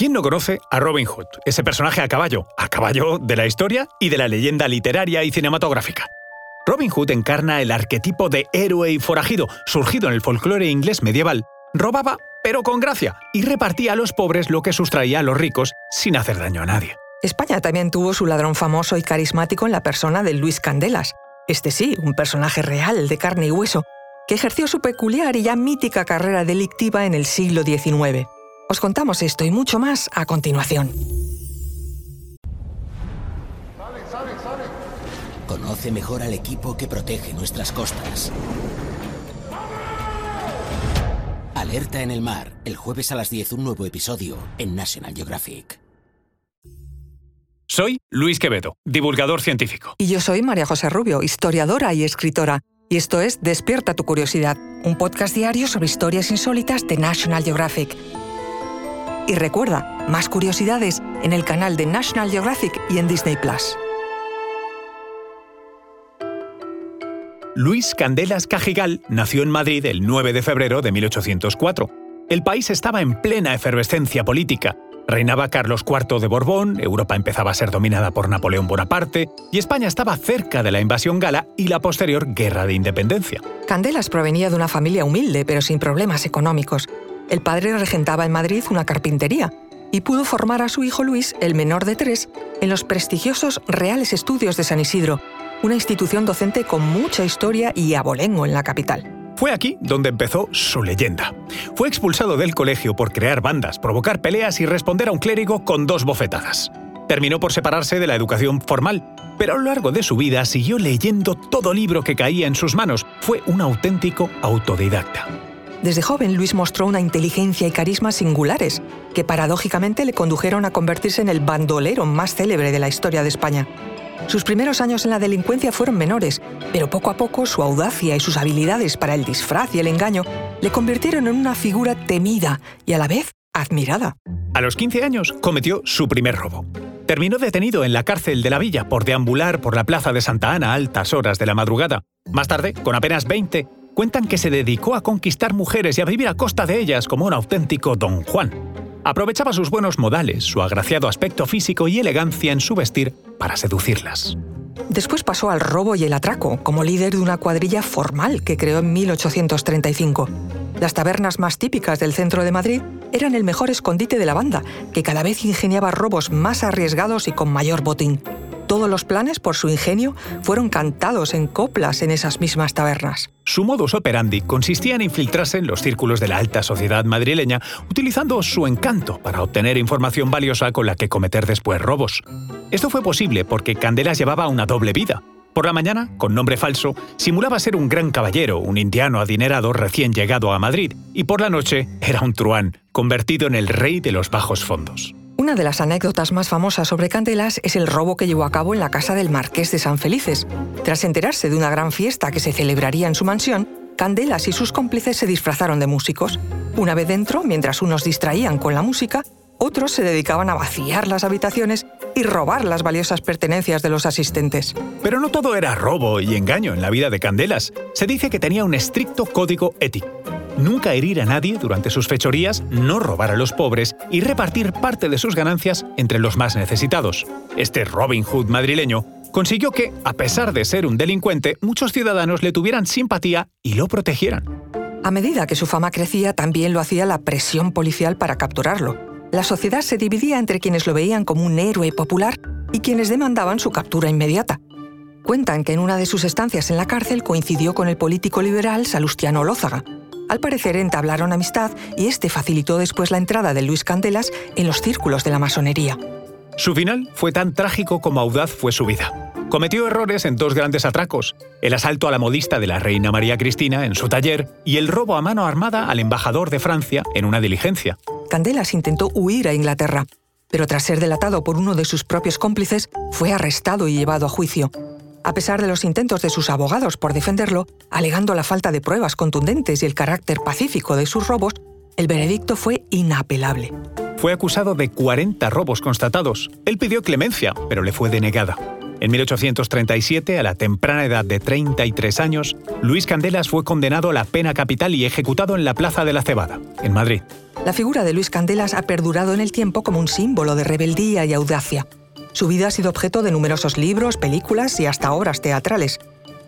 ¿Quién no conoce a Robin Hood, ese personaje a caballo, a caballo de la historia y de la leyenda literaria y cinematográfica? Robin Hood encarna el arquetipo de héroe y forajido, surgido en el folclore inglés medieval. Robaba, pero con gracia, y repartía a los pobres lo que sustraía a los ricos sin hacer daño a nadie. España también tuvo su ladrón famoso y carismático en la persona de Luis Candelas. Este sí, un personaje real de carne y hueso, que ejerció su peculiar y ya mítica carrera delictiva en el siglo XIX. Os contamos esto y mucho más a continuación. Conoce mejor al equipo que protege nuestras costas. Alerta en el mar, el jueves a las 10 un nuevo episodio en National Geographic. Soy Luis Quevedo, divulgador científico. Y yo soy María José Rubio, historiadora y escritora. Y esto es Despierta tu curiosidad, un podcast diario sobre historias insólitas de National Geographic. Y recuerda, más curiosidades en el canal de National Geographic y en Disney Plus. Luis Candelas Cajigal nació en Madrid el 9 de febrero de 1804. El país estaba en plena efervescencia política. Reinaba Carlos IV de Borbón, Europa empezaba a ser dominada por Napoleón Bonaparte y España estaba cerca de la invasión gala y la posterior guerra de independencia. Candelas provenía de una familia humilde pero sin problemas económicos. El padre regentaba en Madrid una carpintería y pudo formar a su hijo Luis, el menor de tres, en los prestigiosos Reales Estudios de San Isidro, una institución docente con mucha historia y abolengo en la capital. Fue aquí donde empezó su leyenda. Fue expulsado del colegio por crear bandas, provocar peleas y responder a un clérigo con dos bofetadas. Terminó por separarse de la educación formal, pero a lo largo de su vida siguió leyendo todo libro que caía en sus manos. Fue un auténtico autodidacta. Desde joven, Luis mostró una inteligencia y carisma singulares, que paradójicamente le condujeron a convertirse en el bandolero más célebre de la historia de España. Sus primeros años en la delincuencia fueron menores, pero poco a poco su audacia y sus habilidades para el disfraz y el engaño le convirtieron en una figura temida y a la vez admirada. A los 15 años cometió su primer robo. Terminó detenido en la cárcel de la villa por deambular por la plaza de Santa Ana a altas horas de la madrugada. Más tarde, con apenas 20, cuentan que se dedicó a conquistar mujeres y a vivir a costa de ellas como un auténtico don Juan. Aprovechaba sus buenos modales, su agraciado aspecto físico y elegancia en su vestir para seducirlas. Después pasó al robo y el atraco, como líder de una cuadrilla formal que creó en 1835. Las tabernas más típicas del centro de Madrid eran el mejor escondite de la banda, que cada vez ingeniaba robos más arriesgados y con mayor botín. Todos los planes, por su ingenio, fueron cantados en coplas en esas mismas tabernas. Su modus operandi consistía en infiltrarse en los círculos de la alta sociedad madrileña, utilizando su encanto para obtener información valiosa con la que cometer después robos. Esto fue posible porque Candelas llevaba una doble vida. Por la mañana, con nombre falso, simulaba ser un gran caballero, un indiano adinerado recién llegado a Madrid, y por la noche era un truán, convertido en el rey de los bajos fondos. Una de las anécdotas más famosas sobre Candelas es el robo que llevó a cabo en la casa del marqués de San Felices. Tras enterarse de una gran fiesta que se celebraría en su mansión, Candelas y sus cómplices se disfrazaron de músicos. Una vez dentro, mientras unos distraían con la música, otros se dedicaban a vaciar las habitaciones y robar las valiosas pertenencias de los asistentes. Pero no todo era robo y engaño en la vida de Candelas. Se dice que tenía un estricto código ético nunca herir a nadie durante sus fechorías, no robar a los pobres y repartir parte de sus ganancias entre los más necesitados. Este Robin Hood madrileño consiguió que, a pesar de ser un delincuente, muchos ciudadanos le tuvieran simpatía y lo protegieran. A medida que su fama crecía, también lo hacía la presión policial para capturarlo. La sociedad se dividía entre quienes lo veían como un héroe popular y quienes demandaban su captura inmediata. Cuentan que en una de sus estancias en la cárcel coincidió con el político liberal Salustiano Olózaga, al parecer entablaron amistad y este facilitó después la entrada de Luis Candelas en los círculos de la masonería. Su final fue tan trágico como audaz fue su vida. Cometió errores en dos grandes atracos, el asalto a la modista de la reina María Cristina en su taller y el robo a mano armada al embajador de Francia en una diligencia. Candelas intentó huir a Inglaterra, pero tras ser delatado por uno de sus propios cómplices, fue arrestado y llevado a juicio a pesar de los intentos de sus abogados por defenderlo, alegando la falta de pruebas contundentes y el carácter pacífico de sus robos, el veredicto fue inapelable. Fue acusado de 40 robos constatados. Él pidió clemencia, pero le fue denegada. En 1837, a la temprana edad de 33 años, Luis Candelas fue condenado a la pena capital y ejecutado en la Plaza de la Cebada, en Madrid. La figura de Luis Candelas ha perdurado en el tiempo como un símbolo de rebeldía y audacia. Su vida ha sido objeto de numerosos libros, películas y hasta obras teatrales.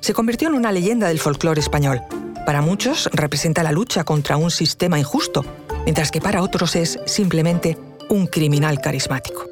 Se convirtió en una leyenda del folclore español. Para muchos representa la lucha contra un sistema injusto, mientras que para otros es simplemente un criminal carismático.